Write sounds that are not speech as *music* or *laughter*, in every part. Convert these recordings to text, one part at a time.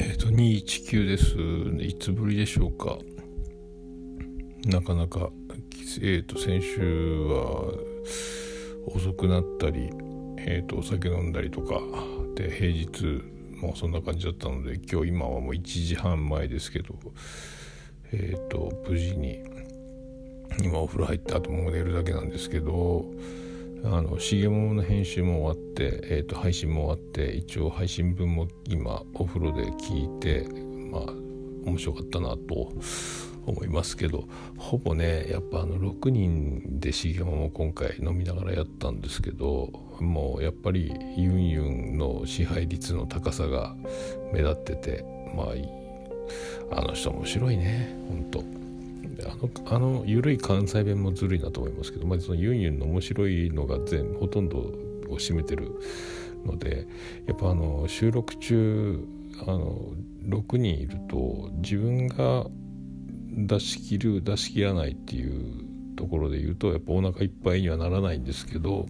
えっ、ー、と219です。いつぶりでしょうか。なかなかえっ、ー、と先週は遅くなったりえっ、ー、とお酒飲んだりとか。で平日もそんな感じだったので今日今はもう1時半前ですけどえっ、と無事に今お風呂入ってあとも寝るだけなんですけどあの重桃の編集も終わって、えーと、配信も終わって一応配信分も今お風呂で聞いてまあ面白かったなと思いますけどほぼねやっぱあの6人で重桃も今回飲みながらやったんですけどもうやっぱりユンユンの支配率の高さが目立っててまああの人面白いねほんと。あのあの緩い関西弁もずるいなと思いますけど、まあ、そのユンユンの面白いのが全ほとんどを占めてるのでやっぱあの収録中あの6人いると自分が出し切る出し切らないっていうところで言うとやっぱお腹いっぱいにはならないんですけど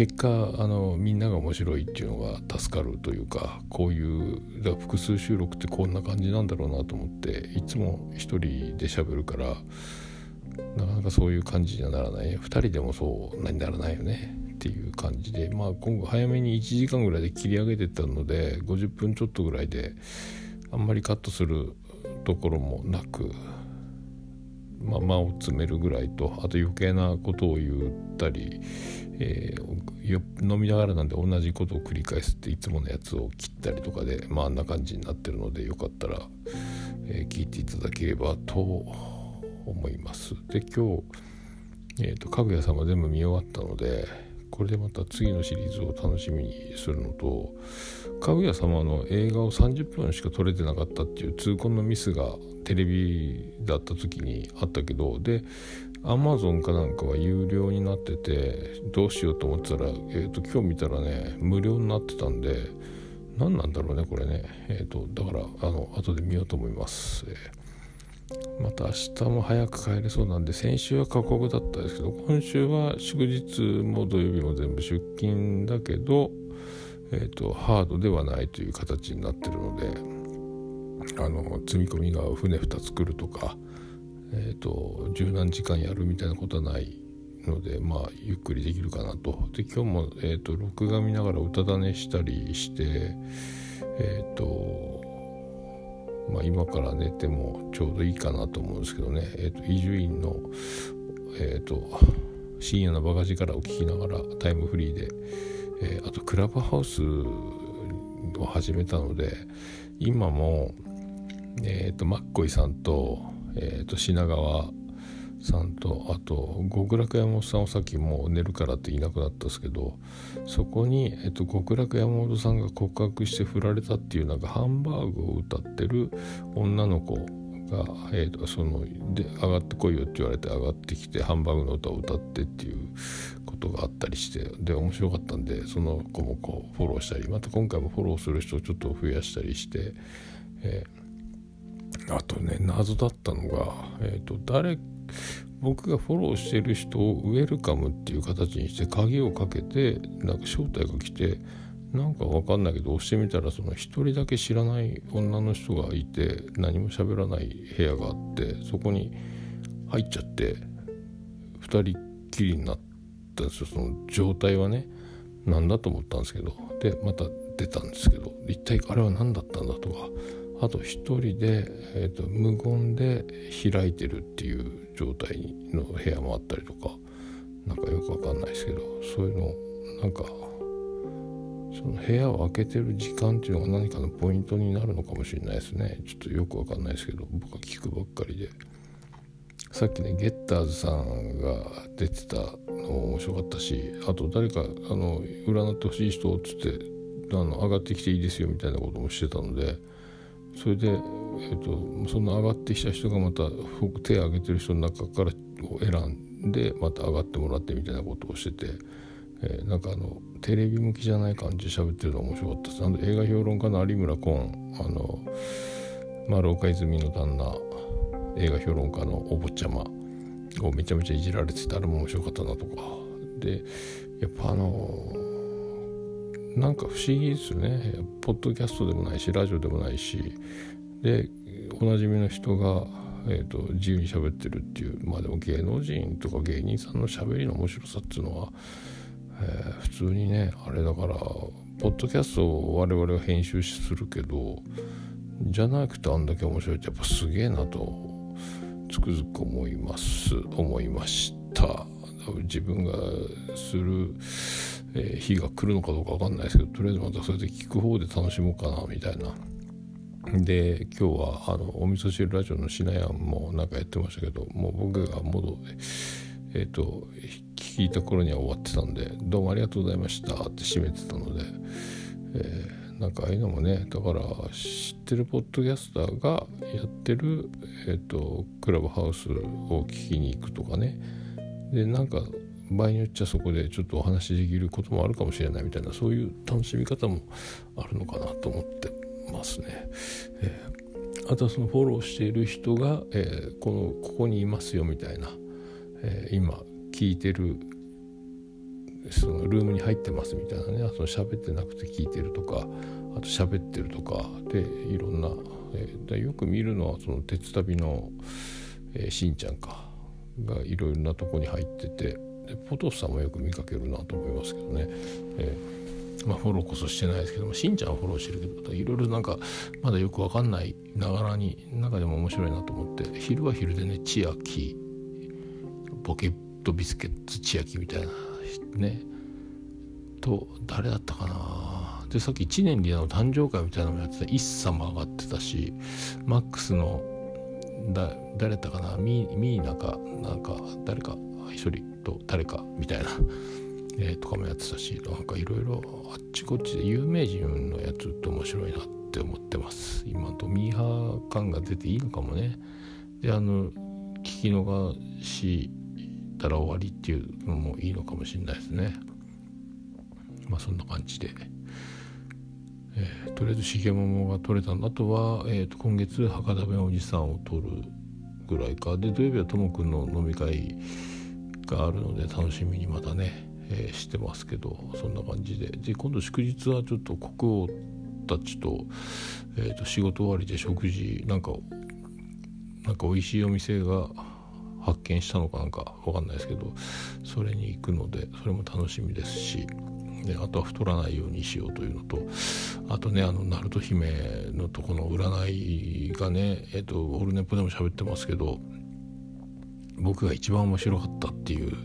結果あのみんなが面白いっていうのが助かるというかこういうだ複数収録ってこんな感じなんだろうなと思っていつも一人で喋るからなかなかそういう感じにはならない。2人でもそうならないよね。っていう感じでまあ今後早めに1時間ぐらいで切り上げてったので50分ちょっとぐらいであんまりカットするところもなくまあ、間を詰めるぐらいとあと余計なことを言ったりえー、飲みながらなんで同じことを繰り返すっていつものやつを切ったりとかで、まあ、あんな感じになってるのでよかったら、えー、聞いていただければと思います。で今日、えーと、かぐや様全部見終わったのでこれでまた次のシリーズを楽しみにするのとかぐや様の映画を30分しか撮れてなかったっていう痛恨のミスがテレビだった時にあったけどでアマゾンかなんかは有料になっててどうしようと思ってたら、えーと、今日見たらね無料になってたんで何なんだろうねこれね。えっ、ー、とだからあの後で見ようと思います、えー、また明日も早く帰れそうなんで先週は過酷だったですけど今週は祝日も土曜日も全部出勤だけどえーとハードではないという形になってるのであの積み込みが船2つ来るとかえーと、十何時間やるみたいなことはないのでまあゆっくりできるかなと。で今日も、えーと、録画見ながら歌種したりしてえっ、ー、とまあ今から寝てもちょうどいいかなと思うんですけどね。え、ー、と伊集院のえ、ー、と深夜のバカ力を聞きながらタイムフリーで、えあとクラブハウスを始めたので今もえっ、とマッコイさんとえーと、品川さんとあと極楽山本さんはさっきもう寝るからっていなくなったんですけどそこに、えーと、極楽山本さんが告白して振られたっていうなんかハンバーグを歌ってる女の子が、えーと、そので上がってこいよって言われて上がってきてハンバーグの歌を歌ってっていうことがあったりしてで面白かったんでその子もこうフォローしたりまた今回もフォローする人をちょっと増やしたりして。えーあとね謎だったのが、えーと、誰僕がフォローしてる人をウェルカムっていう形にして鍵をかけてなんか招待が来てなんかわかんないけど押してみたらその1人だけ知らない女の人がいて何も喋らない部屋があってそこに入っちゃって2人っきりになったんですよ。その状態はね何だと思ったんですけど。でまた出たんですけど一体あれは何だったんだとか。あと一人で、えーと、無言で開いてるっていう状態の部屋もあったりとか。なんかよくわかんないですけどそういうのなんかその部屋を開けてる時間っていうのが何かのポイントになるのかもしれないですね。ちょっとよくわかんないですけど僕は聞くばっかりで。さっきねゲッターズさんが出てたの面白かったしあと誰かあの占ってほしい人っつってあの上がってきていいですよみたいなこともしてたのでそれで、えーと、その上がってきた人がまた手を挙げてる人の中から選んでまた上がってもらってみたいなことをしてて、えー、なんかあのテレビ向きじゃない感じで喋ってるの面白かったです。あの映画評論家の有村昆あの丸岡泉の旦那映画評論家のお坊ちゃまをめちゃめちゃいじられててあれも面白かったなとか。でやっぱあのなんか不思議ですよね。ポッドキャストでもないしラジオでもないし。でおなじみの人が、えーと、自由に喋ってるっていうまあでも芸能人とか芸人さんの喋りの面白さっていうのは、えー、普通にねあれだからポッドキャストを我々は編集するけどじゃなくてあんだけ面白いってやっぱすげえなとつくづく思います思いました。自分がする、えー、日が来るのかどうか分かんないですけどとりあえずまたそれで聞く方で楽しもうかなみたいな。で今日はあのお味噌汁ラジオのしなやんもなんかやってましたけどもう僕が戻えっ、ー、と聞いた頃には終わってたんで「どうもありがとうございました」って締めてたので、えー、なんかああいうのもねだから知ってるポッドキャスターがやってる、えーと、クラブハウスを聞きに行くとかねでなんか場合によっちゃそこでちょっとお話しできることもあるかもしれないみたいなそういう楽しみ方もあるのかなと思ってますね。えー、あとはそのフォローしている人が、えー、このここにいますよみたいな、えー、今聞いてるそのルームに入ってますみたいなねその喋ってなくて聞いてるとかあと喋ってるとかでいろんな、えー、よく見るのはその鉄旅の、えー、しんちゃんかがいろいろなとこに入っててでポトフさんもよく見かけるなと思いますけどね。えーまあ、フォローこそしてないですけどもしんちゃんはフォローしてるけどいろいろなんかまだよくわかんないながらに中でも面白いなと思って昼は昼でね千秋ポケトビスケッツ千秋みたいなね。と誰だったかな。でさっき1年リアの誕生会みたいなのもやってた一茶も上がってたしマックスのだ誰だったかな。ミーナかなんか誰か一人と誰かみたいな *laughs* えー、とかもやってたしなんかいろいろあっちこっちで有名人のやつって面白いなって思ってます。今とミーハー感が出ていいのかもね。であの聞き逃したら終わりっていうのもいいのかもしれないですね。まあそんな感じで、えー、とりあえず重桃が取れたのあとは、えー、と今月博多弁おじさんを取るぐらいか。で土曜日はともくんの飲み会があるので楽しみにまたねえー、してますけどそんな感じで。で今度祝日はちょっと国王たちと,、えーと、仕事終わりで食事なんかなんか美味しいお店が発見したのかなんか分かんないですけどそれに行くのでそれも楽しみですしであとは太らないようにしようというのとあとねあの鳴門姫のとこの占いがねえっ、とオルネポでも喋ってますけど僕が一番面白かったっていう、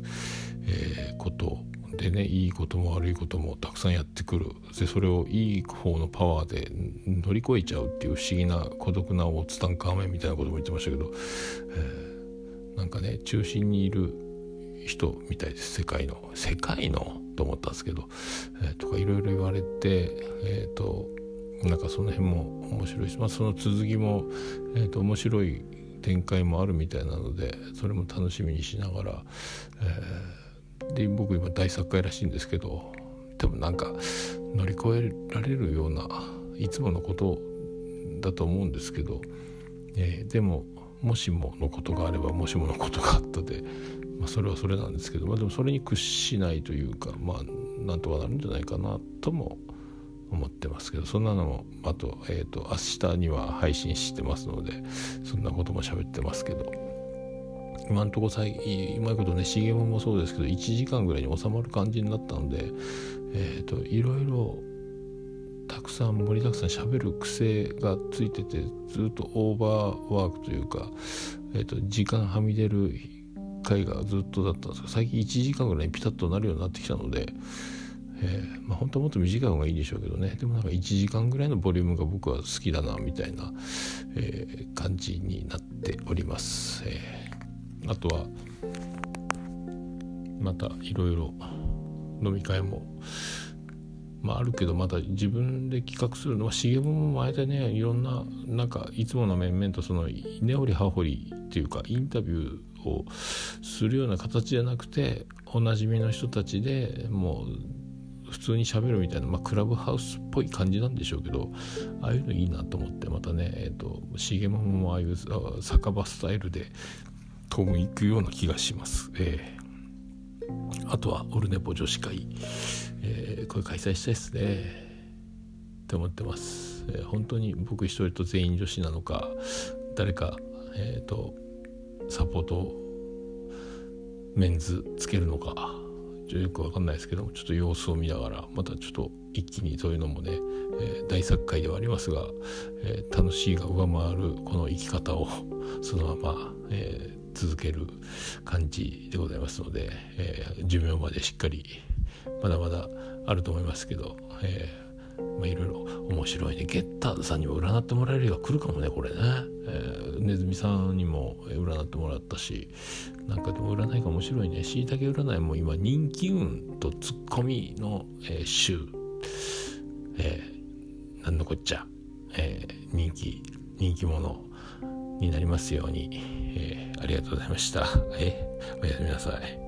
えー、ことでねいいことも悪いこともたくさんやってくる。でそれをいい方のパワーで乗り越えちゃうっていう不思議な孤独なおツタンカーメンみたいなことも言ってましたけど、えー、なんかね中心にいる人みたいです。世界の。世界の？と思ったんですけど、えー、とかいろいろ言われてえっ、ー、となんかその辺も面白いし、まあ、その続きも、えーと、面白い展開もあるみたいなのでそれも楽しみにしながら、えーで僕今大作家らしいんですけど多分なんか乗り越えられるようないつものことだと思うんですけど、えー、でももしものことがあればもしものことがあったで、まあ、それはそれなんですけど、まあ、でもそれに屈しないというかまあなんとかなるんじゃないかなとも思ってますけどそんなのもあと,、えーと、明日には配信してますのでそんなことも喋ってますけど。今んとこ最うまいことね CM もそうですけど1時間ぐらいに収まる感じになったのでえっ、ー、といろいろたくさん盛りだくさん喋る癖がついててずっとオーバーワークというか、えーと、時間はみ出る回がずっとだったんですけど最近1時間ぐらいピタッとなるようになってきたので、えー、まあ、本当はもっと短い方がいいんでしょうけどねでもなんか1時間ぐらいのボリュームが僕は好きだなみたいな、えー、感じになっております。えーあとはまたいろいろ飲み会もまああるけどまだ自分で企画するのは茂も前でねいろんななんかいつもの面々とその根掘り葉掘りっていうかインタビューをするような形じゃなくておなじみの人たちでもう普通にしゃべるみたいな、まあ、クラブハウスっぽい感じなんでしょうけどああいうのいいなと思ってまたねえっ、ー、と重桃もああいう酒場スタイルでとも行くような気がします。えーあとはオルネポ女子会、えー、これ開催したいですね。って思ってます、えー、本当に僕一人と全員女子なのか誰かえっ、ー、とサポートメンズつけるのか。ちょよくわかんないですけどもちょっと様子を見ながらまたちょっと一気にそういうのもね、えー、大作会ではありますが、えー、楽しいが上回るこの生き方を *laughs* そのまま、えー、続ける感じでございますので、え寿命までしっかりまだまだあると思いますけど、えまあ、いろいろ面白いね。ゲッターさんにも占ってもらえる日が来るかもねこれね、えー、ネズミさんにも占ってもらったしなんかでも占いが面白いね。しいたけ占いも今人気運とツッコミの、えー、週、えー、なんのこっちゃ、えー、人気人気者になりますように、えー、ありがとうございました。えー、おやすみなさい。